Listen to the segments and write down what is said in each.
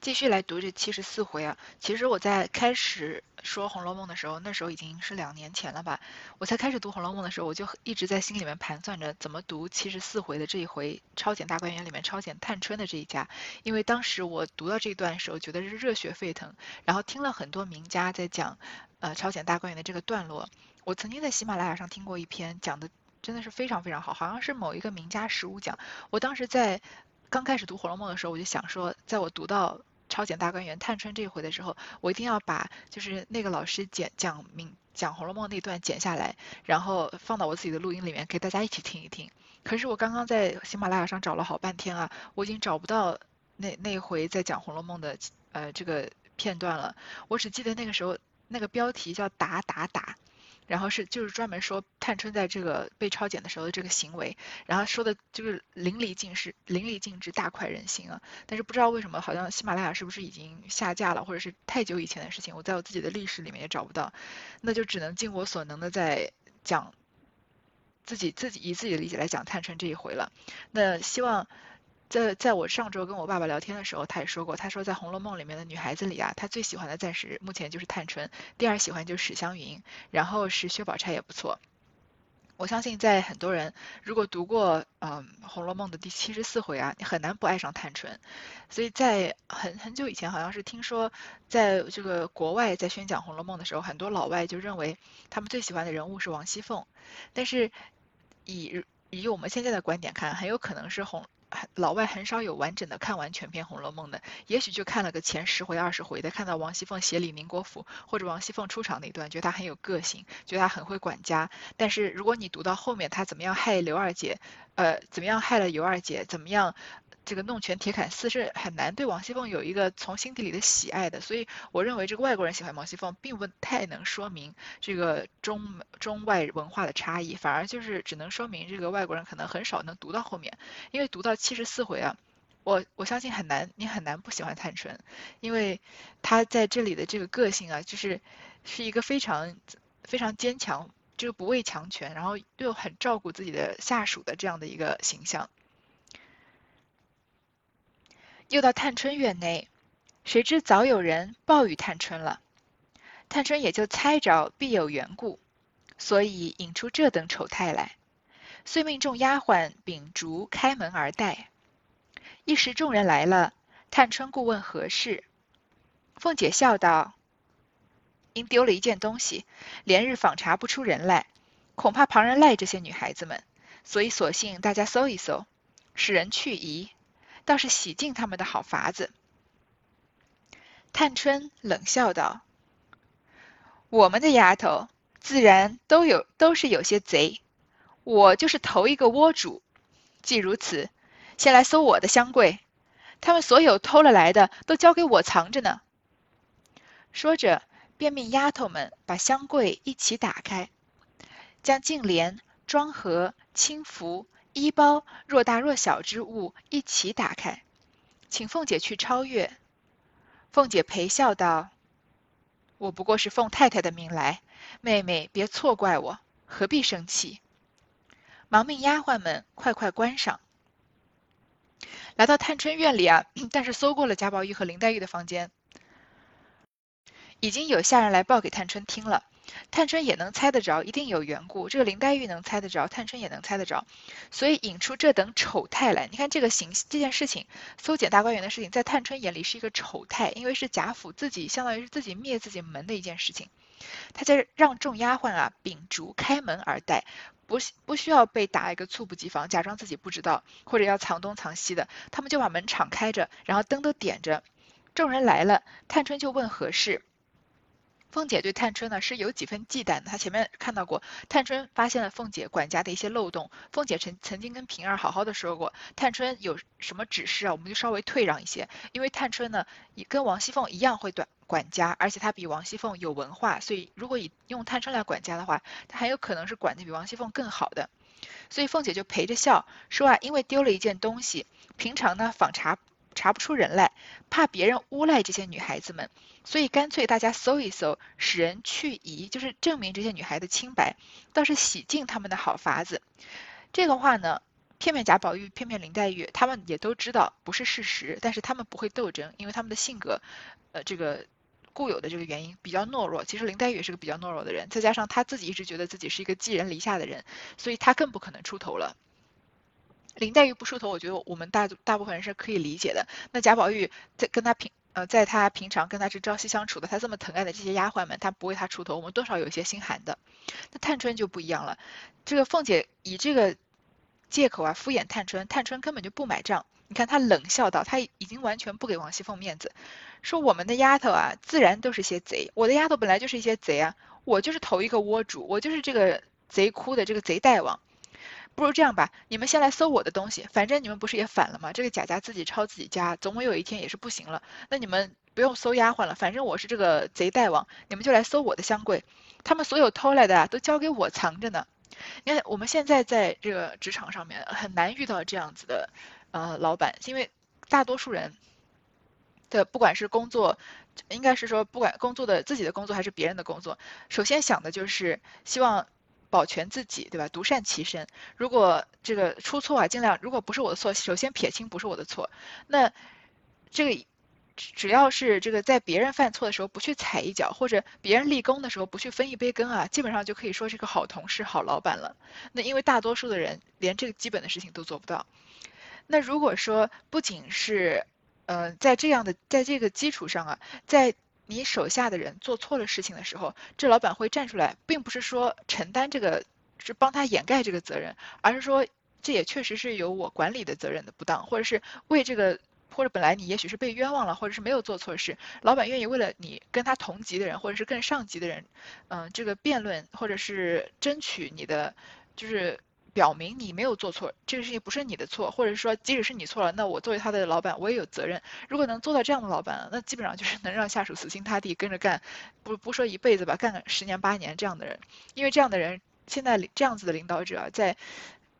继续来读这七十四回啊。其实我在开始说《红楼梦》的时候，那时候已经是两年前了吧。我才开始读《红楼梦》的时候，我就一直在心里面盘算着怎么读七十四回的这一回超检大观园里面超检探春的这一家。因为当时我读到这一段的时候，觉得是热血沸腾，然后听了很多名家在讲呃超检大观园的这个段落。我曾经在喜马拉雅上听过一篇讲的，真的是非常非常好，好像是某一个名家十五讲。我当时在。刚开始读《红楼梦》的时候，我就想说，在我读到超检大观园探春这一回的时候，我一定要把就是那个老师剪讲明讲《红楼梦》那段剪下来，然后放到我自己的录音里面给大家一起听一听。可是我刚刚在喜马拉雅上找了好半天啊，我已经找不到那那回在讲《红楼梦》的呃这个片段了。我只记得那个时候那个标题叫打打打。然后是就是专门说探春在这个被抄检的时候的这个行为，然后说的就是淋漓尽致，淋漓尽致，大快人心啊！但是不知道为什么，好像喜马拉雅是不是已经下架了，或者是太久以前的事情，我在我自己的历史里面也找不到，那就只能尽我所能的在讲自己自己以自己的理解来讲探春这一回了。那希望。在在我上周跟我爸爸聊天的时候，他也说过，他说在《红楼梦》里面的女孩子里啊，他最喜欢的暂时目前就是探春，第二喜欢就是史湘云，然后是薛宝钗也不错。我相信在很多人如果读过嗯《红楼梦》的第七十四回啊，你很难不爱上探春。所以在很很久以前，好像是听说在这个国外在宣讲《红楼梦》的时候，很多老外就认为他们最喜欢的人物是王熙凤，但是以以我们现在的观点看，很有可能是红。老外很少有完整的看完全篇《红楼梦》的，也许就看了个前十回、二十回的，看到王熙凤写李宁国府或者王熙凤出场那段，觉得她很有个性，觉得她很会管家。但是如果你读到后面，她怎么样害刘二姐，呃，怎么样害了尤二姐，怎么样？这个弄权铁槛寺是很难对王熙凤有一个从心底里的喜爱的，所以我认为这个外国人喜欢王熙凤，并不太能说明这个中中外文化的差异，反而就是只能说明这个外国人可能很少能读到后面，因为读到七十四回啊，我我相信很难，你很难不喜欢探春，因为她在这里的这个个性啊，就是是一个非常非常坚强，就是不畏强权，然后又很照顾自己的下属的这样的一个形象。又到探春院内，谁知早有人报与探春了。探春也就猜着必有缘故，所以引出这等丑态来，遂命众丫鬟秉烛开门而待。一时众人来了，探春故问何事。凤姐笑道：“因丢了一件东西，连日访查不出人来，恐怕旁人赖这些女孩子们，所以索性大家搜一搜，使人去疑。”倒是洗净他们的好法子。探春冷笑道：“我们的丫头自然都有，都是有些贼。我就是头一个窝主。既如此，先来搜我的箱柜，他们所有偷了来的，都交给我藏着呢。”说着，便命丫头们把箱柜一起打开，将镜帘、装盒、轻服。衣包若大若小之物一起打开，请凤姐去超越。凤姐陪笑道：“我不过是奉太太的命来，妹妹别错怪我，何必生气？”忙命丫鬟们快快关上。来到探春院里啊，但是搜过了贾宝玉和林黛玉的房间，已经有下人来报给探春听了。探春也能猜得着，一定有缘故。这个林黛玉能猜得着，探春也能猜得着，所以引出这等丑态来。你看这个形这件事情，搜检大观园的事情，在探春眼里是一个丑态，因为是贾府自己相当于是自己灭自己门的一件事情。他在让众丫鬟啊秉烛开门而待，不不需要被打一个猝不及防，假装自己不知道或者要藏东藏西的，他们就把门敞开着，然后灯都点着。众人来了，探春就问何事。凤姐对探春呢是有几分忌惮的。她前面看到过，探春发现了凤姐管家的一些漏洞。凤姐曾曾经跟平儿好好的说过，探春有什么指示啊，我们就稍微退让一些。因为探春呢，也跟王熙凤一样会管管家，而且她比王熙凤有文化，所以如果以用探春来管家的话，她很有可能是管的比王熙凤更好的。所以凤姐就陪着笑说啊，因为丢了一件东西，平常呢访查。查不出人来，怕别人诬赖这些女孩子们，所以干脆大家搜一搜，使人去疑，就是证明这些女孩的清白，倒是洗净他们的好法子。这个话呢，骗骗贾宝玉、骗骗林黛玉，他们也都知道不是事实，但是他们不会斗争，因为他们的性格，呃，这个固有的这个原因比较懦弱。其实林黛玉也是个比较懦弱的人，再加上她自己一直觉得自己是一个寄人篱下的人，所以她更不可能出头了。林黛玉不出头，我觉得我们大大部分人是可以理解的。那贾宝玉在跟他平呃，在他平常跟他是朝夕相处的，他这么疼爱的这些丫鬟们，他不为他出头，我们多少有些心寒的。那探春就不一样了，这个凤姐以这个借口啊敷衍探春，探春根本就不买账。你看她冷笑道，她已经完全不给王熙凤面子，说我们的丫头啊，自然都是些贼。我的丫头本来就是一些贼啊，我就是头一个窝主，我就是这个贼窟的这个贼大王。不如这样吧，你们先来搜我的东西，反正你们不是也反了吗？这个贾家自己抄自己家，总有一天也是不行了。那你们不用搜丫鬟了，反正我是这个贼大王，你们就来搜我的香柜。他们所有偷来的啊，都交给我藏着呢。你看我们现在在这个职场上面很难遇到这样子的呃老板，因为大多数人的不管是工作，应该是说不管工作的自己的工作还是别人的工作，首先想的就是希望。保全自己，对吧？独善其身。如果这个出错啊，尽量如果不是我的错，首先撇清不是我的错。那这个只要是这个在别人犯错的时候不去踩一脚，或者别人立功的时候不去分一杯羹啊，基本上就可以说是个好同事、好老板了。那因为大多数的人连这个基本的事情都做不到。那如果说不仅是呃在这样的在这个基础上啊，在你手下的人做错了事情的时候，这老板会站出来，并不是说承担这个，是帮他掩盖这个责任，而是说这也确实是有我管理的责任的不当，或者是为这个，或者本来你也许是被冤枉了，或者是没有做错事，老板愿意为了你跟他同级的人，或者是更上级的人，嗯，这个辩论或者是争取你的，就是。表明你没有做错，这个事情不是你的错，或者说即使是你错了，那我作为他的老板，我也有责任。如果能做到这样的老板，那基本上就是能让下属死心塌地跟着干，不不说一辈子吧，干个十年八年这样的人，因为这样的人现在这样子的领导者在。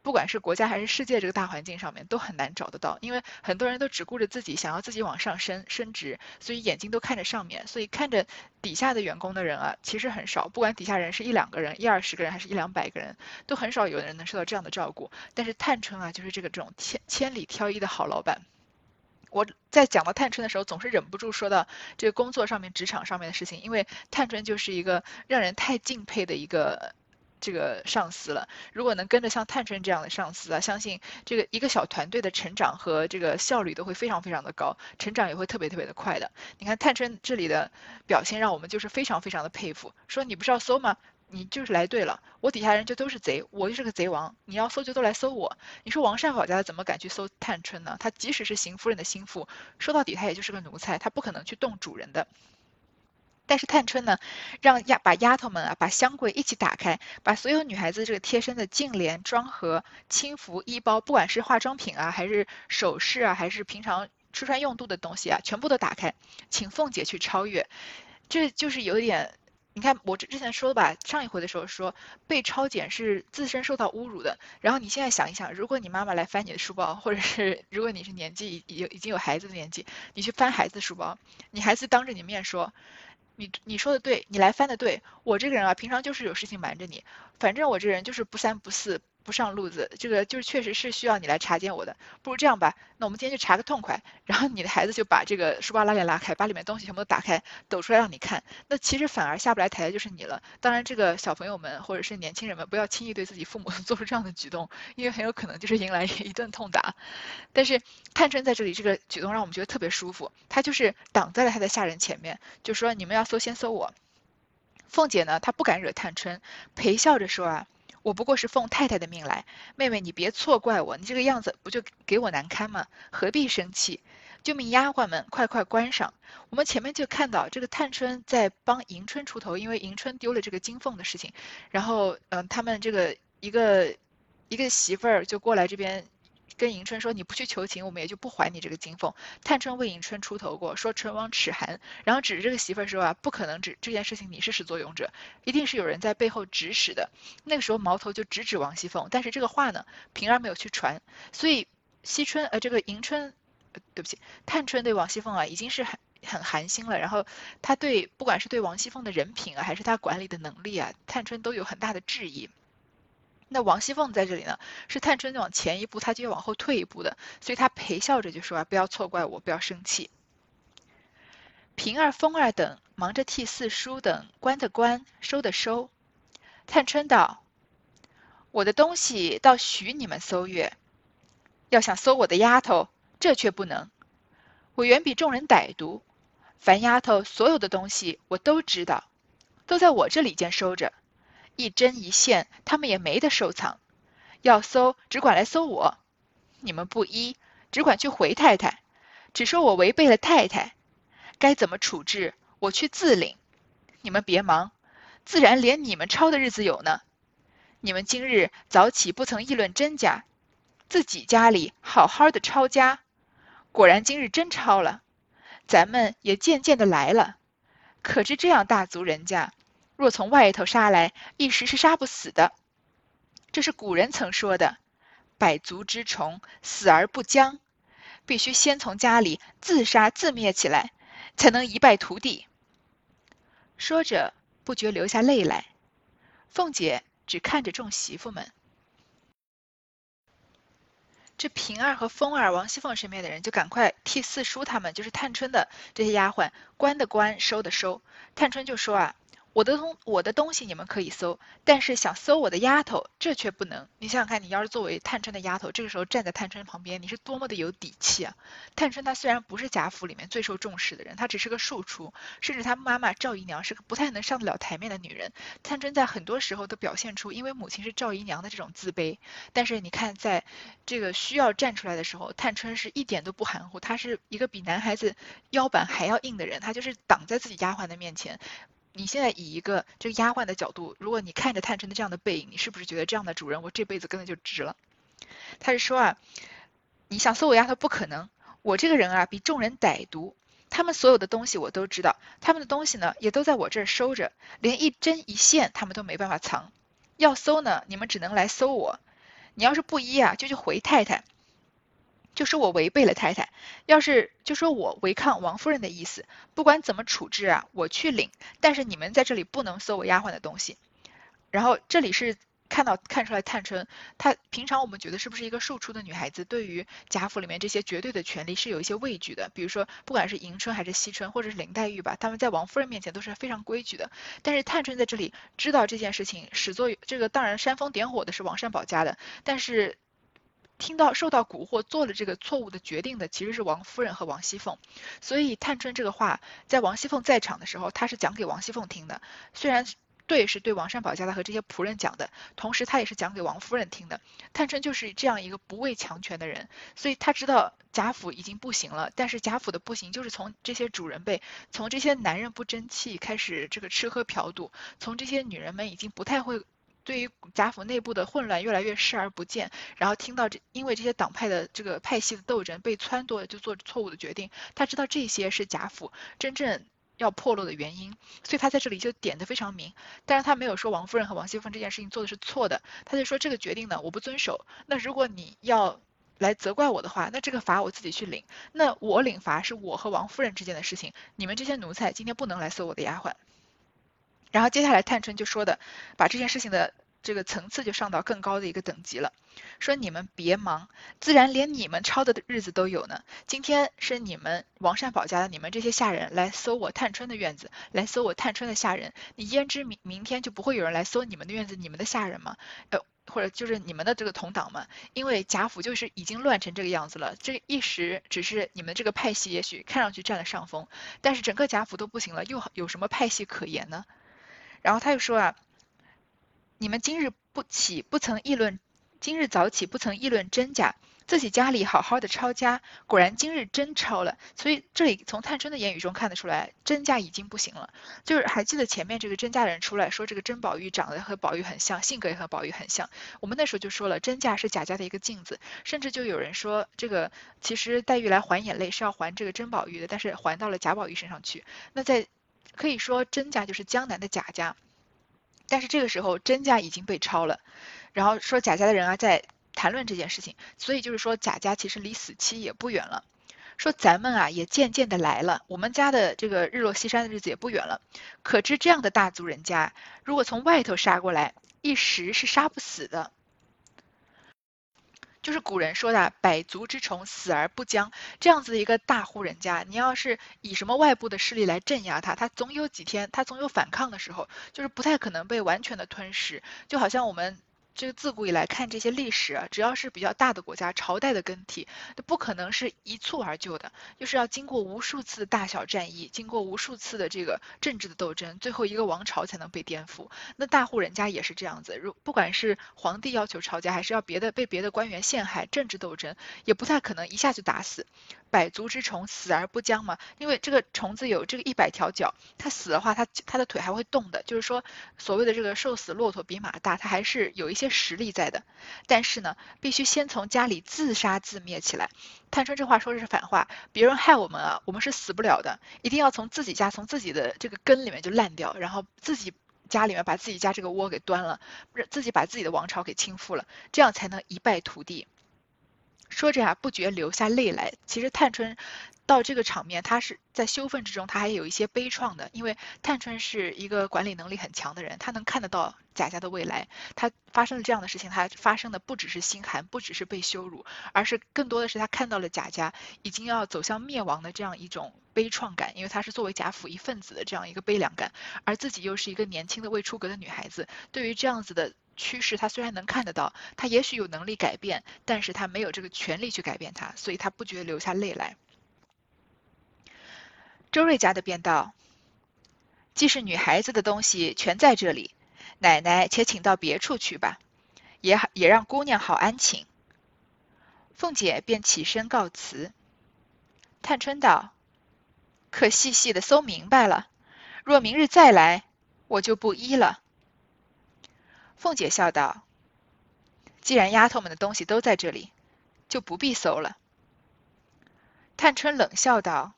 不管是国家还是世界这个大环境上面都很难找得到，因为很多人都只顾着自己，想要自己往上升升职，所以眼睛都看着上面，所以看着底下的员工的人啊，其实很少。不管底下人是一两个人、一二十个人，还是一两百个人，都很少有人能受到这样的照顾。但是探春啊，就是这个这种千千里挑一的好老板。我在讲到探春的时候，总是忍不住说到这个工作上面、职场上面的事情，因为探春就是一个让人太敬佩的一个。这个上司了，如果能跟着像探春这样的上司啊，相信这个一个小团队的成长和这个效率都会非常非常的高，成长也会特别特别的快的。你看探春这里的表现，让我们就是非常非常的佩服。说你不是要搜吗？你就是来对了，我底下人就都是贼，我就是个贼王，你要搜就都来搜我。你说王善保家怎么敢去搜探春呢？他即使是邢夫人的心腹，说到底他也就是个奴才，他不可能去动主人的。但是探春呢，让丫把丫头们啊，把香柜一起打开，把所有女孩子这个贴身的净莲、妆盒、轻服、衣包，不管是化妆品啊，还是首饰啊，还是平常吃穿用度的东西啊，全部都打开，请凤姐去超越。这就是有点，你看我之之前说的吧，上一回的时候说被抄检是自身受到侮辱的。然后你现在想一想，如果你妈妈来翻你的书包，或者是如果你是年纪已已经有孩子的年纪，你去翻孩子书包，你孩子当着你面说。你你说的对，你来翻的对，我这个人啊，平常就是有事情瞒着你，反正我这人就是不三不四。不上路子，这个就是确实是需要你来查见我的。不如这样吧，那我们今天就查个痛快。然后你的孩子就把这个书包拉链拉开，把里面东西全部都打开，抖出来让你看。那其实反而下不来台的就是你了。当然，这个小朋友们或者是年轻人们不要轻易对自己父母 做出这样的举动，因为很有可能就是迎来一顿痛打。但是探春在这里这个举动让我们觉得特别舒服，她就是挡在了她的下人前面，就说你们要搜先搜我。凤姐呢，她不敢惹探春，陪笑着说啊。我不过是奉太太的命来，妹妹你别错怪我，你这个样子不就给我难堪吗？何必生气？救命丫鬟们快快关上。我们前面就看到这个探春在帮迎春出头，因为迎春丢了这个金凤的事情，然后嗯，他们这个一个一个媳妇儿就过来这边。跟迎春说你不去求情，我们也就不还你这个金凤。探春为迎春出头过，说唇亡齿寒，然后指着这个媳妇儿说啊，不可能指这件事情你是始作俑者，一定是有人在背后指使的。那个时候矛头就直指王熙凤，但是这个话呢，平儿没有去传，所以惜春呃这个迎春，对不起，探春对王熙凤啊已经是很很寒心了，然后他对不管是对王熙凤的人品啊，还是他管理的能力啊，探春都有很大的质疑。那王熙凤在这里呢，是探春往前一步，她就要往后退一步的，所以她陪笑着就说啊，不要错怪我，不要生气。平儿、风儿等忙着替四叔等关的关，收的收。探春道：“我的东西倒许你们搜阅，要想搜我的丫头，这却不能。我远比众人歹毒，凡丫头所有的东西我都知道，都在我这里间收着。”一针一线，他们也没得收藏。要搜，只管来搜我。你们不依，只管去回太太，只说我违背了太太，该怎么处置，我去自领。你们别忙，自然连你们抄的日子有呢。你们今日早起不曾议论真假，自己家里好好的抄家，果然今日真抄了。咱们也渐渐的来了，可知这样大族人家。若从外头杀来，一时是杀不死的。这是古人曾说的：“百足之虫，死而不僵。”必须先从家里自杀自灭起来，才能一败涂地。说着，不觉流下泪来。凤姐只看着众媳妇们。这平儿和风儿、王熙凤身边的人，就赶快替四叔他们，就是探春的这些丫鬟，关的关，收的收。探春就说啊。我的东我的东西你们可以搜，但是想搜我的丫头，这却不能。你想想看，你要是作为探春的丫头，这个时候站在探春旁边，你是多么的有底气啊！探春她虽然不是贾府里面最受重视的人，她只是个庶出，甚至她妈妈赵姨娘是个不太能上得了台面的女人。探春在很多时候都表现出因为母亲是赵姨娘的这种自卑。但是你看，在这个需要站出来的时候，探春是一点都不含糊，她是一个比男孩子腰板还要硬的人，她就是挡在自己丫鬟的面前。你现在以一个这个丫鬟的角度，如果你看着探春的这样的背影，你是不是觉得这样的主人我这辈子跟的就值了？他是说啊，你想搜我丫头不可能，我这个人啊比众人歹毒，他们所有的东西我都知道，他们的东西呢也都在我这儿收着，连一针一线他们都没办法藏。要搜呢，你们只能来搜我，你要是不依啊，就去回太太。就说我违背了太太，要是就说我违抗王夫人的意思，不管怎么处置啊，我去领。但是你们在这里不能搜我丫鬟的东西。然后这里是看到看出来，探春她平常我们觉得是不是一个庶出的女孩子，对于贾府里面这些绝对的权利是有一些畏惧的。比如说，不管是迎春还是惜春，或者是林黛玉吧，他们在王夫人面前都是非常规矩的。但是探春在这里知道这件事情始作这个当然煽风点火的是王善保家的，但是。听到受到蛊惑做了这个错误的决定的其实是王夫人和王熙凤，所以探春这个话在王熙凤在场的时候，她是讲给王熙凤听的。虽然对是对王善保家的和这些仆人讲的，同时她也是讲给王夫人听的。探春就是这样一个不畏强权的人，所以她知道贾府已经不行了，但是贾府的不行就是从这些主人辈，从这些男人不争气开始，这个吃喝嫖赌，从这些女人们已经不太会。对于贾府内部的混乱越来越视而不见，然后听到这因为这些党派的这个派系的斗争被撺掇就做错误的决定，他知道这些是贾府真正要破落的原因，所以他在这里就点的非常明。但是他没有说王夫人和王熙凤这件事情做的是错的，他就说这个决定呢我不遵守。那如果你要来责怪我的话，那这个罚我自己去领。那我领罚是我和王夫人之间的事情，你们这些奴才今天不能来搜我的丫鬟。然后接下来探春就说的，把这件事情的这个层次就上到更高的一个等级了，说你们别忙，自然连你们抄的日子都有呢。今天是你们王善保家的你们这些下人来搜我探春的院子，来搜我探春的下人，你焉知明明天就不会有人来搜你们的院子，你们的下人吗？呃，或者就是你们的这个同党们？因为贾府就是已经乱成这个样子了，这一时只是你们这个派系也许看上去占了上风，但是整个贾府都不行了，又有什么派系可言呢？然后他又说啊，你们今日不起不曾议论，今日早起不曾议论真假，自己家里好好的抄家，果然今日真抄了。所以这里从探春的言语中看得出来，真假已经不行了。就是还记得前面这个真家人出来说，这个甄宝玉长得和宝玉很像，性格也和宝玉很像。我们那时候就说了，真假是贾家的一个镜子，甚至就有人说，这个其实黛玉来还眼泪是要还这个甄宝玉的，但是还到了贾宝玉身上去。那在可以说甄家就是江南的贾家，但是这个时候甄家已经被抄了，然后说贾家的人啊在谈论这件事情，所以就是说贾家其实离死期也不远了。说咱们啊也渐渐的来了，我们家的这个日落西山的日子也不远了。可知这样的大族人家，如果从外头杀过来，一时是杀不死的。就是古人说的“百足之虫，死而不僵”这样子的一个大户人家，你要是以什么外部的势力来镇压他，他总有几天，他总有反抗的时候，就是不太可能被完全的吞噬，就好像我们。这个自古以来看这些历史啊，只要是比较大的国家，朝代的更替，都不可能是一蹴而就的，就是要经过无数次大小战役，经过无数次的这个政治的斗争，最后一个王朝才能被颠覆。那大户人家也是这样子，如不管是皇帝要求抄家，还是要别的被别的官员陷害，政治斗争也不太可能一下就打死。百足之虫，死而不僵嘛，因为这个虫子有这个一百条脚，它死的话，它它的腿还会动的，就是说所谓的这个瘦死骆驼比马大，它还是有一些。实力在的，但是呢，必须先从家里自杀自灭起来。探春这话说的是反话，别人害我们啊，我们是死不了的，一定要从自己家，从自己的这个根里面就烂掉，然后自己家里面把自己家这个窝给端了，不是自己把自己的王朝给倾覆了，这样才能一败涂地。说着啊，不觉流下泪来。其实探春。到这个场面，他是在羞愤之中，他还有一些悲怆的，因为探春是一个管理能力很强的人，他能看得到贾家的未来。他发生了这样的事情，他发生的不只是心寒，不只是被羞辱，而是更多的是他看到了贾家已经要走向灭亡的这样一种悲怆感，因为他是作为贾府一份子的这样一个悲凉感，而自己又是一个年轻的未出阁的女孩子，对于这样子的趋势，他虽然能看得到，他也许有能力改变，但是他没有这个权利去改变他，所以他不觉得流下泪来。周瑞家的便道：“既是女孩子的东西全在这里，奶奶且请到别处去吧，也也让姑娘好安寝。”凤姐便起身告辞。探春道：“可细细的搜明白了，若明日再来，我就不依了。”凤姐笑道：“既然丫头们的东西都在这里，就不必搜了。”探春冷笑道。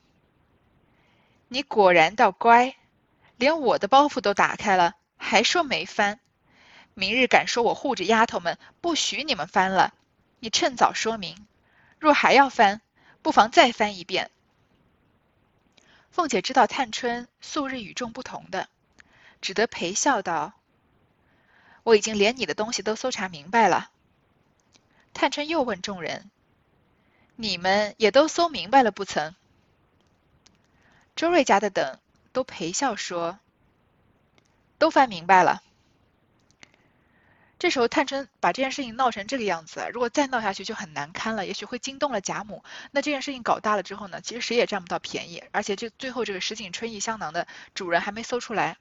你果然倒乖，连我的包袱都打开了，还说没翻。明日敢说我护着丫头们，不许你们翻了，你趁早说明。若还要翻，不妨再翻一遍。凤姐知道探春素日与众不同的，只得陪笑道：“我已经连你的东西都搜查明白了。”探春又问众人：“你们也都搜明白了不曾？”周瑞家的等都陪笑说：“都翻明白了。”这时候，探春把这件事情闹成这个样子，如果再闹下去就很难堪了，也许会惊动了贾母。那这件事情搞大了之后呢，其实谁也占不到便宜，而且这最后这个石井春意香囊的主人还没搜出来。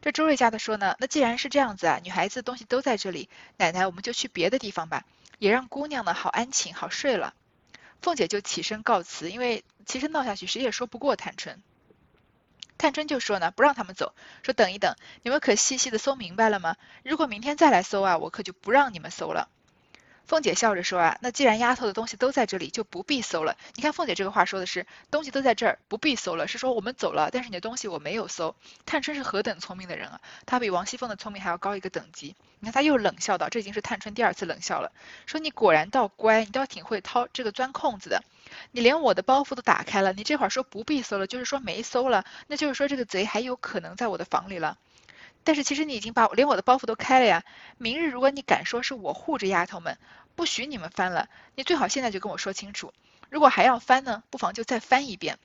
这周瑞家的说呢：“那既然是这样子啊，女孩子东西都在这里，奶奶我们就去别的地方吧，也让姑娘呢好安寝好睡了。”凤姐就起身告辞，因为其实闹下去谁也说不过探春。探春就说呢，不让他们走，说等一等，你们可细细的搜明白了吗？如果明天再来搜啊，我可就不让你们搜了。凤姐笑着说啊，那既然丫头的东西都在这里，就不必搜了。你看凤姐这个话说的是，东西都在这儿，不必搜了，是说我们走了，但是你的东西我没有搜。探春是何等聪明的人啊，她比王熙凤的聪明还要高一个等级。你看她又冷笑道，这已经是探春第二次冷笑了，说你果然倒乖，你倒挺会掏这个钻空子的。你连我的包袱都打开了，你这会儿说不必搜了，就是说没搜了，那就是说这个贼还有可能在我的房里了。但是其实你已经把连我的包袱都开了呀！明日如果你敢说是我护着丫头们，不许你们翻了，你最好现在就跟我说清楚。如果还要翻呢，不妨就再翻一遍。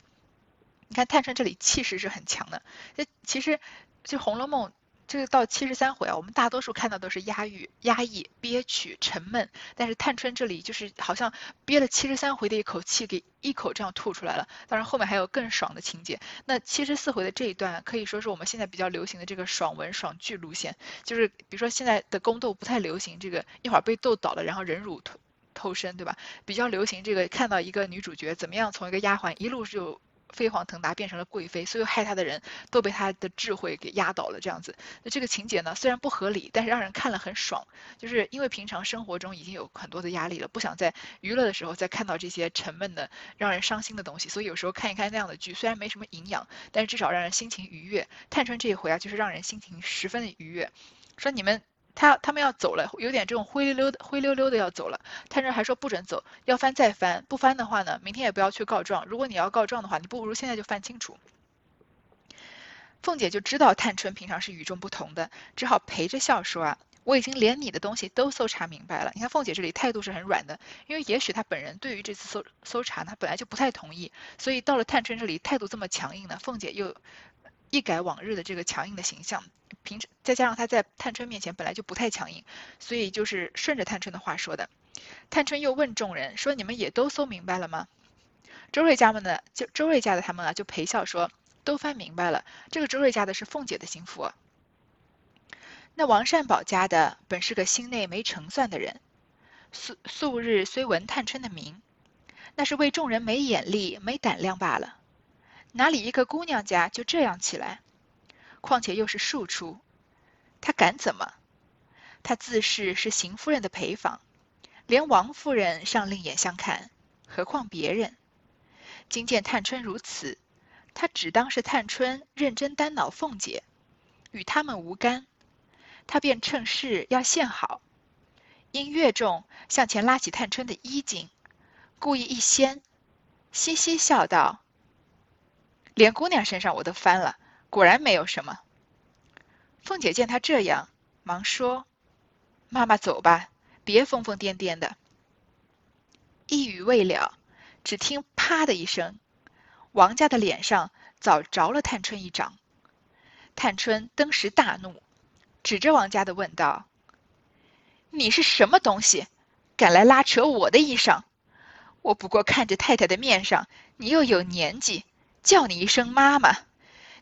你看探春这里气势是很强的，这其实就《红楼梦》。这个到七十三回啊，我们大多数看到都是压抑、压抑、憋屈、沉闷，但是探春这里就是好像憋了七十三回的一口气，给一口这样吐出来了。当然后面还有更爽的情节。那七十四回的这一段可以说是我们现在比较流行的这个爽文爽剧路线，就是比如说现在的宫斗不太流行这个一会儿被斗倒了，然后忍辱偷偷生，对吧？比较流行这个看到一个女主角怎么样从一个丫鬟一路就。飞黄腾达变成了贵妃，所有害她的人都被她的智慧给压倒了。这样子，那这个情节呢，虽然不合理，但是让人看了很爽。就是因为平常生活中已经有很多的压力了，不想在娱乐的时候再看到这些沉闷的、让人伤心的东西，所以有时候看一看那样的剧，虽然没什么营养，但是至少让人心情愉悦。探春这一回啊，就是让人心情十分的愉悦。说你们。他他们要走了，有点这种灰溜溜的，灰溜溜的要走了。探春还说不准走，要翻再翻，不翻的话呢，明天也不要去告状。如果你要告状的话，你不如现在就翻清楚。凤姐就知道探春平常是与众不同的，只好陪着笑说啊，我已经连你的东西都搜查明白了。你看凤姐这里态度是很软的，因为也许她本人对于这次搜搜查呢本来就不太同意，所以到了探春这里态度这么强硬呢，凤姐又一改往日的这个强硬的形象，平时再加上他在探春面前本来就不太强硬，所以就是顺着探春的话说的。探春又问众人说：“你们也都搜明白了吗？”周瑞家们呢，就周瑞家的他们啊，就陪笑说：“都翻明白了。”这个周瑞家的是凤姐的心腹。那王善保家的本是个心内没成算的人，素素日虽闻探春的名，那是为众人没眼力、没胆量罢了。哪里一个姑娘家就这样起来？况且又是庶出，他敢怎么？他自是是邢夫人的陪房，连王夫人尚另眼相看，何况别人？今见探春如此，他只当是探春认真单恼凤姐，与他们无干。他便趁势要献好，因越重向前拉起探春的衣襟，故意一掀，嘻嘻笑道：“连姑娘身上我都翻了，果然没有什么。”凤姐见他这样，忙说：“妈妈走吧，别疯疯癫癫的。”一语未了，只听“啪”的一声，王家的脸上早着了探春一掌。探春登时大怒。指着王家的问道：“你是什么东西，敢来拉扯我的衣裳？我不过看着太太的面上，你又有年纪，叫你一声妈妈，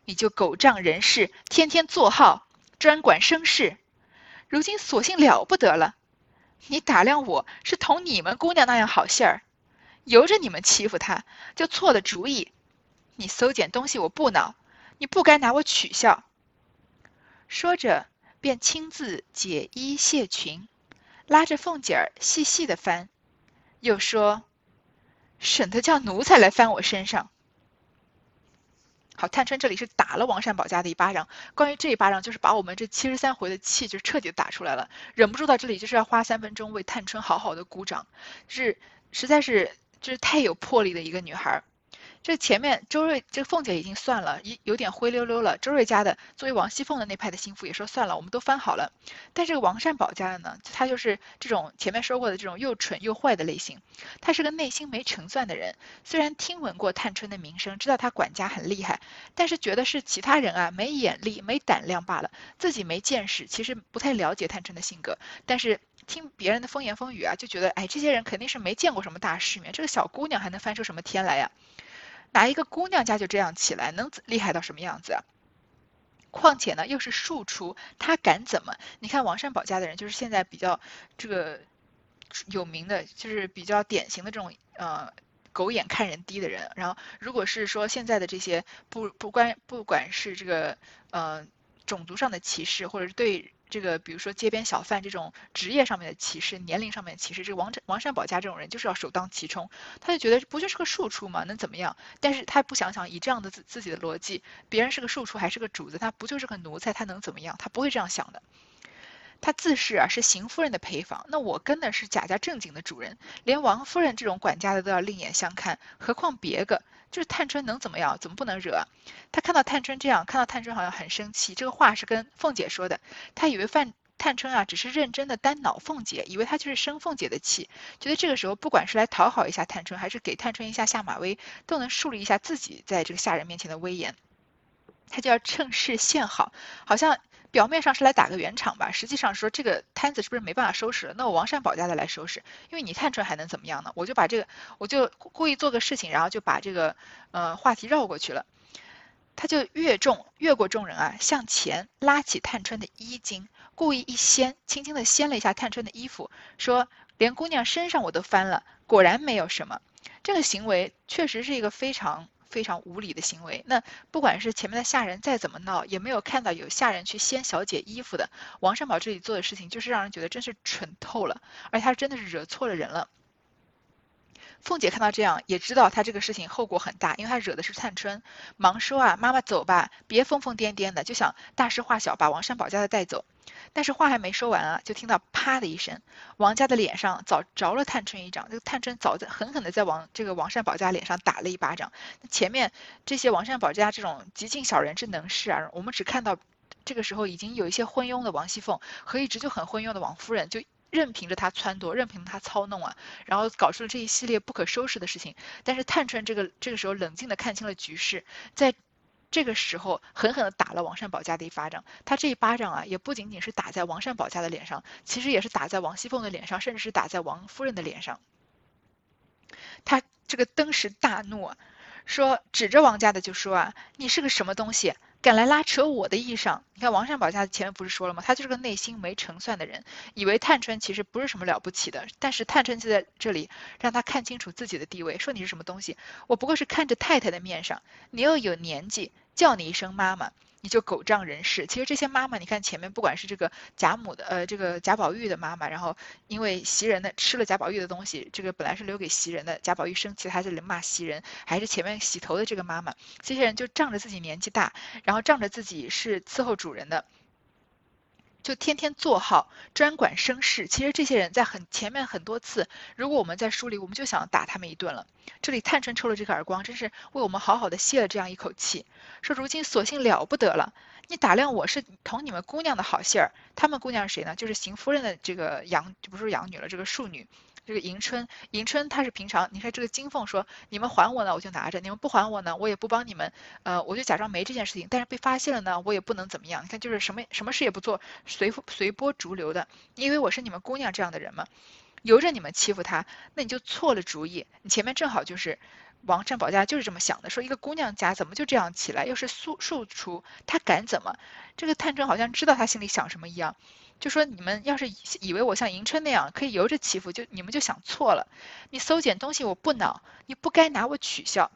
你就狗仗人势，天天作号，专管生事。如今索性了不得了，你打量我是同你们姑娘那样好信儿，由着你们欺负她，就错了主意。你搜捡东西我不恼，你不该拿我取笑。”说着。便亲自解衣卸裙，拉着凤姐儿细细的翻，又说：“省得叫奴才来翻我身上。”好，探春这里是打了王善保家的一巴掌。关于这一巴掌，就是把我们这七十三回的气就彻底打出来了。忍不住到这里，就是要花三分钟为探春好好的鼓掌，是实在是就是太有魄力的一个女孩。这前面周瑞这凤姐已经算了，一有点灰溜溜了。周瑞家的作为王熙凤的那派的心腹也说算了，我们都翻好了。但这个王善保家的呢，他就是这种前面说过的这种又蠢又坏的类型。他是个内心没成算的人，虽然听闻过探春的名声，知道他管家很厉害，但是觉得是其他人啊没眼力、没胆量罢了，自己没见识，其实不太了解探春的性格。但是听别人的风言风语啊，就觉得哎，这些人肯定是没见过什么大世面，这个小姑娘还能翻出什么天来呀？哪一个姑娘家就这样起来，能厉害到什么样子？况且呢，又是庶出，他敢怎么？你看王善保家的人，就是现在比较这个有名的，就是比较典型的这种呃狗眼看人低的人。然后，如果是说现在的这些不不关不管是这个呃种族上的歧视，或者是对。这个比如说街边小贩这种职业上面的歧视，年龄上面的歧视，这个王王善保家这种人就是要首当其冲，他就觉得不就是个庶出吗？能怎么样？但是他不想想以这样的自自己的逻辑，别人是个庶出还是个主子，他不就是个奴才，他能怎么样？他不会这样想的。他自恃啊是邢夫人的陪房，那我跟的是贾家正经的主人，连王夫人这种管家的都要另眼相看，何况别个？就是探春能怎么样？怎么不能惹？他看到探春这样，看到探春好像很生气。这个话是跟凤姐说的，他以为范探春啊只是认真的单恼凤姐，以为他就是生凤姐的气，觉得这个时候不管是来讨好一下探春，还是给探春一下下马威，都能树立一下自己在这个下人面前的威严。他就要趁势献好，好像。表面上是来打个圆场吧，实际上说这个摊子是不是没办法收拾了？那我王善保家的来收拾，因为你探春还能怎么样呢？我就把这个，我就故意做个事情，然后就把这个呃话题绕过去了。他就越众越过众人啊，向前拉起探春的衣襟，故意一掀，轻轻的掀了一下探春的衣服，说连姑娘身上我都翻了，果然没有什么。这个行为确实是一个非常。非常无理的行为。那不管是前面的下人再怎么闹，也没有看到有下人去掀小姐衣服的。王善保这里做的事情，就是让人觉得真是蠢透了，而且他真的是惹错了人了。凤姐看到这样，也知道她这个事情后果很大，因为她惹的是探春，忙说啊，妈妈走吧，别疯疯癫癫的，就想大事化小，把王善保家的带走。但是话还没说完啊，就听到啪的一声，王家的脸上早着了探春一掌。这个探春早在狠狠的在王这个王善保家脸上打了一巴掌。那前面这些王善保家这种极尽小人之能事啊，我们只看到。这个时候已经有一些昏庸的王熙凤和一直就很昏庸的王夫人，就任凭着他撺掇，任凭他操弄啊，然后搞出了这一系列不可收拾的事情。但是探春这个这个时候冷静的看清了局势，在这个时候狠狠的打了王善保家的一巴掌。他这一巴掌啊，也不仅仅是打在王善保家的脸上，其实也是打在王熙凤的脸上，甚至是打在王夫人的脸上。他这个登时大怒啊，说指着王家的就说啊，你是个什么东西，敢来拉扯我的衣裳？你看王善保家前面不是说了吗？他就是个内心没成算的人，以为探春其实不是什么了不起的。但是探春就在这里让他看清楚自己的地位，说你是什么东西？我不过是看着太太的面上，你又有年纪，叫你一声妈妈。你就狗仗人势。其实这些妈妈，你看前面不管是这个贾母的，呃，这个贾宝玉的妈妈，然后因为袭人的吃了贾宝玉的东西，这个本来是留给袭人的，贾宝玉生气，他这里骂袭人，还是前面洗头的这个妈妈，这些人就仗着自己年纪大，然后仗着自己是伺候主人的。就天天坐好，专管生事。其实这些人在很前面很多次，如果我们在书里，我们就想打他们一顿了。这里探春抽了这个耳光，真是为我们好好的泄了这样一口气。说如今索性了不得了，你打量我是同你们姑娘的好信儿，他们姑娘是谁呢？就是邢夫人的这个养，不是养女了，这个庶女。这个迎春，迎春她是平常，你看这个金凤说，你们还我呢，我就拿着；你们不还我呢，我也不帮你们，呃，我就假装没这件事情。但是被发现了呢，我也不能怎么样。你看，就是什么什么事也不做，随随波逐流的。因为我是你们姑娘这样的人嘛，由着你们欺负她，那你就错了主意。你前面正好就是王善保家就是这么想的，说一个姑娘家怎么就这样起来？又是庶庶出，她敢怎么？这个探春好像知道他心里想什么一样。就说你们要是以为我像迎春那样可以由着欺负，就你们就想错了。你搜捡东西我不恼，你不该拿我取笑。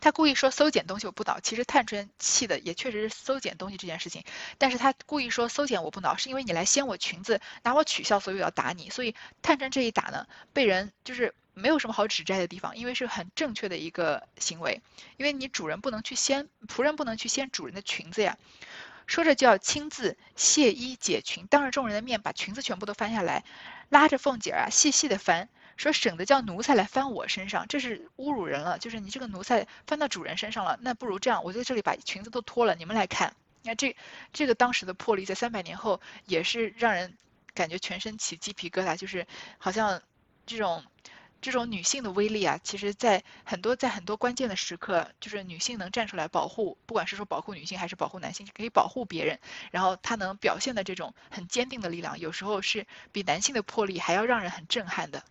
他故意说搜捡东西我不恼，其实探春气的也确实是搜捡东西这件事情。但是他故意说搜捡我不恼，是因为你来掀我裙子，拿我取笑，所以我要打你。所以探春这一打呢，被人就是没有什么好指摘的地方，因为是很正确的一个行为。因为你主人不能去掀，仆人不能去掀主人的裙子呀。说着就要亲自卸衣解裙，当着众人的面把裙子全部都翻下来，拉着凤姐儿啊细细的翻，说省得叫奴才来翻我身上，这是侮辱人了。就是你这个奴才翻到主人身上了，那不如这样，我在这里把裙子都脱了，你们来看。你看这这个当时的魄力，在三百年后也是让人感觉全身起鸡皮疙瘩，就是好像这种。这种女性的威力啊，其实，在很多在很多关键的时刻，就是女性能站出来保护，不管是说保护女性还是保护男性，可以保护别人，然后她能表现的这种很坚定的力量，有时候是比男性的魄力还要让人很震撼的。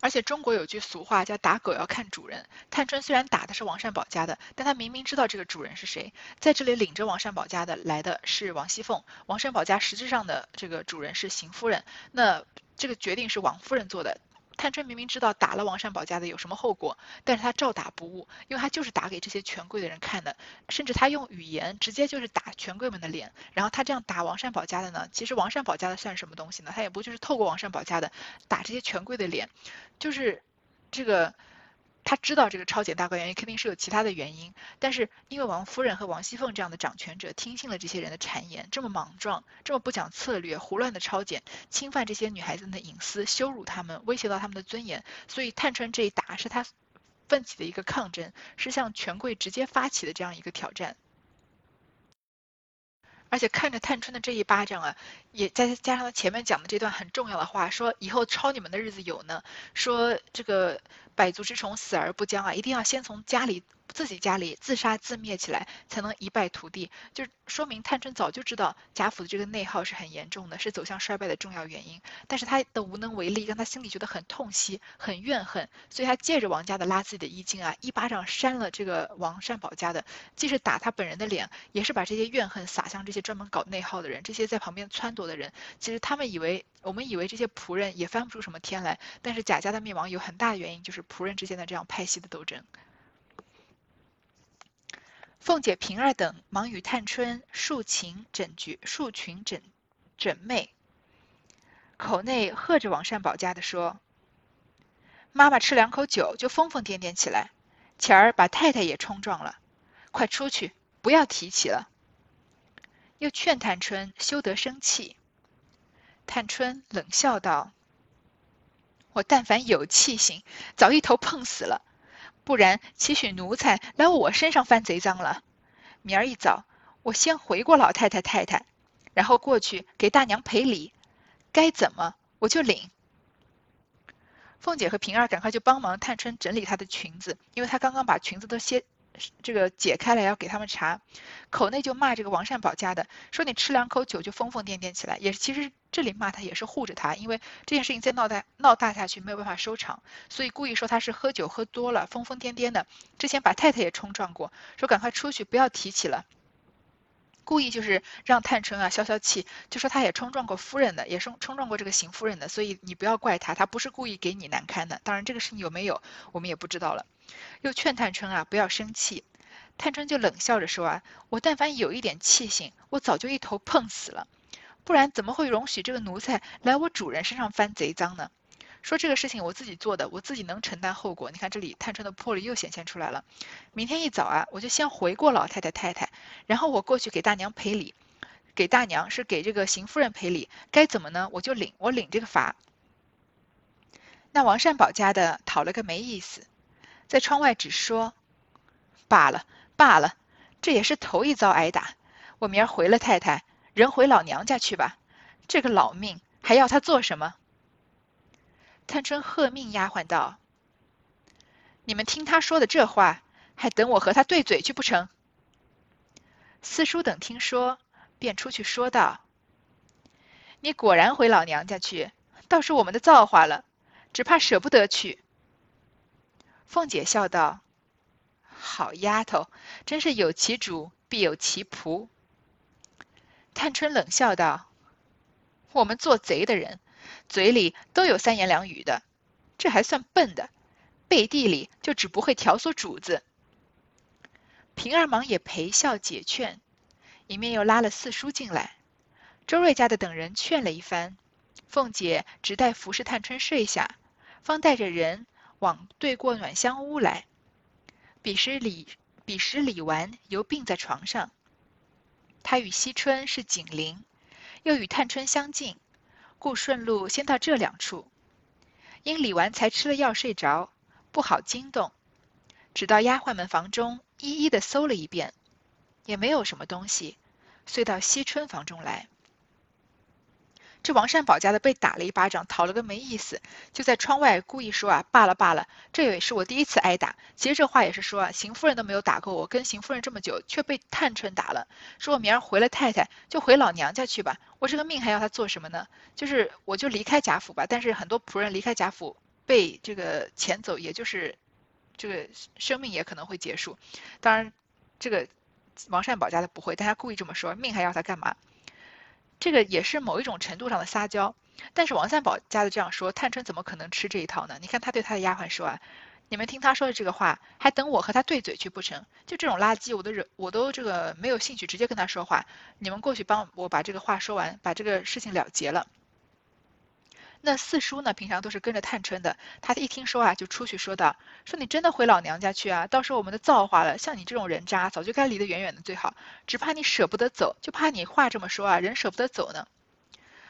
而且中国有句俗话叫打狗要看主人，探春虽然打的是王善保家的，但她明明知道这个主人是谁，在这里领着王善保家的来的是王熙凤，王善保家实质上的这个主人是邢夫人，那。这个决定是王夫人做的。探春明明知道打了王善保家的有什么后果，但是他照打不误，因为他就是打给这些权贵的人看的，甚至他用语言直接就是打权贵们的脸。然后他这样打王善保家的呢，其实王善保家的算什么东西呢？他也不就是透过王善保家的打这些权贵的脸，就是这个。他知道这个抄检大观园肯定是有其他的原因，但是因为王夫人和王熙凤这样的掌权者听信了这些人的谗言，这么莽撞，这么不讲策略，胡乱的抄检，侵犯这些女孩子的隐私，羞辱她们，威胁到她们的尊严，所以探春这一打是他奋起的一个抗争，是向权贵直接发起的这样一个挑战。而且看着探春的这一巴掌啊，也再加上他前面讲的这段很重要的话，说以后抄你们的日子有呢，说这个。百足之虫，死而不僵啊！一定要先从家里自己家里自杀自灭起来，才能一败涂地。就说明探春早就知道贾府的这个内耗是很严重的，是走向衰败的重要原因。但是她的无能为力，让她心里觉得很痛惜、很怨恨，所以她借着王家的拉自己的衣襟啊，一巴掌扇了这个王善保家的，既是打他本人的脸，也是把这些怨恨撒向这些专门搞内耗的人，这些在旁边撺掇的人。其实他们以为。我们以为这些仆人也翻不出什么天来，但是贾家的灭亡有很大的原因就是仆人之间的这样派系的斗争。凤姐、平儿等忙与探春竖琴枕局，竖裙枕枕妹，口内喝着王善保家的说：“妈妈吃两口酒就疯疯癫癫起来，前儿把太太也冲撞了，快出去，不要提起了。”又劝探春休得生气。探春冷笑道：“我但凡有气性，早一头碰死了，不然岂许奴才来我身上翻贼赃了？明儿一早，我先回过老太太太太，然后过去给大娘赔礼，该怎么我就领。凤姐和平儿赶快就帮忙探春整理她的裙子，因为她刚刚把裙子都掀这个解开了，要给他们查，口内就骂这个王善保家的，说你吃两口酒就疯疯癫癫起来，也其实这里骂他也是护着他，因为这件事情再闹大闹大下去没有办法收场，所以故意说他是喝酒喝多了，疯疯癫癫的，之前把太太也冲撞过，说赶快出去不要提起了。故意就是让探春啊消消气，就说他也冲撞过夫人的，也冲冲撞过这个邢夫人的，所以你不要怪他，他不是故意给你难堪的。当然这个事情有没有，我们也不知道了。又劝探春啊不要生气，探春就冷笑着说啊，我但凡有一点气性，我早就一头碰死了，不然怎么会容许这个奴才来我主人身上翻贼赃呢？说这个事情我自己做的，我自己能承担后果。你看这里探春的魄力又显现出来了。明天一早啊，我就先回过老太太太太，然后我过去给大娘赔礼，给大娘是给这个邢夫人赔礼，该怎么呢？我就领我领这个罚。那王善保家的讨了个没意思，在窗外只说罢了罢了，这也是头一遭挨打。我明儿回了太太，人回老娘家去吧。这个老命还要他做什么？探春喝命丫鬟道：“你们听他说的这话，还等我和他对嘴去不成？”四叔等听说，便出去说道：“你果然回老娘家去，倒是我们的造化了，只怕舍不得去。”凤姐笑道：“好丫头，真是有其主必有其仆。”探春冷笑道：“我们做贼的人。”嘴里都有三言两语的，这还算笨的，背地里就只不会挑唆主子。平儿忙也陪笑解劝，一面又拉了四叔进来。周瑞家的等人劝了一番，凤姐只待服侍探春睡下，方带着人往对过暖香屋来。彼时李彼时李纨犹病在床上，她与惜春是紧邻，又与探春相近。故顺路先到这两处，因李纨才吃了药睡着，不好惊动，只到丫鬟们房中一一的搜了一遍，也没有什么东西，遂到惜春房中来。这王善保家的被打了一巴掌，讨了个没意思，就在窗外故意说啊，罢了罢了，这也是我第一次挨打。其实这话也是说啊，邢夫人都没有打过我，跟邢夫人这么久，却被探春打了。说我明儿回了太太，就回老娘家去吧。我这个命还要他做什么呢？就是我就离开贾府吧。但是很多仆人离开贾府被这个遣走，也就是这个生命也可能会结束。当然，这个王善保家的不会，但他故意这么说，命还要他干嘛？这个也是某一种程度上的撒娇，但是王三宝家的这样说，探春怎么可能吃这一套呢？你看他对他的丫鬟说啊，你们听他说的这个话，还等我和他对嘴去不成？就这种垃圾，我都忍，我都这个没有兴趣直接跟他说话，你们过去帮我把这个话说完，把这个事情了结了。那四叔呢？平常都是跟着探春的。他一听说啊，就出去说道：“说你真的回老娘家去啊？到时候我们的造化了。像你这种人渣，早就该离得远远的最好。只怕你舍不得走，就怕你话这么说啊，人舍不得走呢。”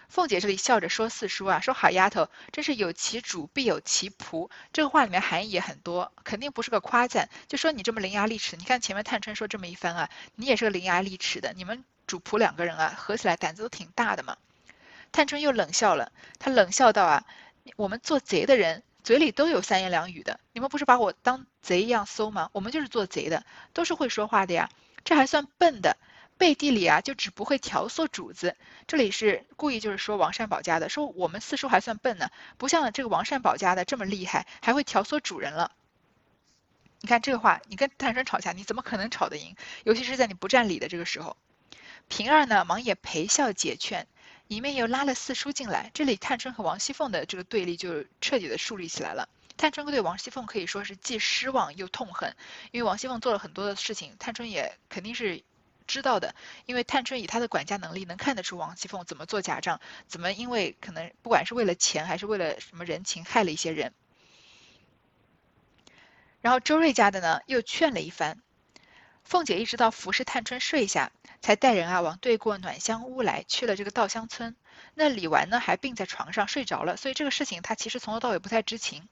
凤姐这里笑着说：“四叔啊，说好丫头，真是有其主必有其仆。这个话里面含义也很多，肯定不是个夸赞。就说你这么伶牙俐齿，你看前面探春说这么一番啊，你也是个伶牙俐齿的。你们主仆两个人啊，合起来胆子都挺大的嘛。”探春又冷笑了，她冷笑道：“啊，我们做贼的人嘴里都有三言两语的，你们不是把我当贼一样搜吗？我们就是做贼的，都是会说话的呀。这还算笨的，背地里啊就只不会调唆主子。这里是故意就是说王善保家的，说我们四叔还算笨呢，不像这个王善保家的这么厉害，还会调唆主人了。你看这个话，你跟探春吵架，你怎么可能吵得赢？尤其是在你不占理的这个时候。平儿呢，忙也陪笑解劝。”一面又拉了四叔进来，这里探春和王熙凤的这个对立就彻底的树立起来了。探春对王熙凤可以说是既失望又痛恨，因为王熙凤做了很多的事情，探春也肯定是知道的。因为探春以她的管家能力，能看得出王熙凤怎么做假账，怎么因为可能不管是为了钱还是为了什么人情害了一些人。然后周瑞家的呢又劝了一番。凤姐一直到服侍探春睡下，才带人啊往对过暖香屋来，去了这个稻香村。那李纨呢还病在床上睡着了，所以这个事情他其实从头到尾不太知情。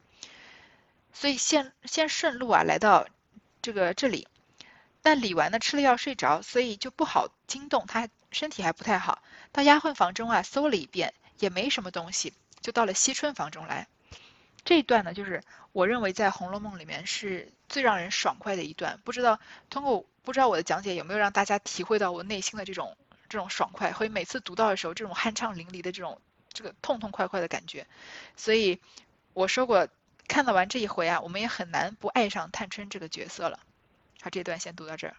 所以先先顺路啊来到这个这里，但李纨呢吃了药睡着，所以就不好惊动，他身体还不太好。到丫鬟房中啊，搜了一遍，也没什么东西，就到了惜春房中来。这一段呢，就是我认为在《红楼梦》里面是最让人爽快的一段。不知道通过不知道我的讲解有没有让大家体会到我内心的这种这种爽快，会每次读到的时候这种酣畅淋漓的这种这个痛痛快快的感觉。所以我说过，看到完这一回啊，我们也很难不爱上探春这个角色了。好，这段先读到这儿。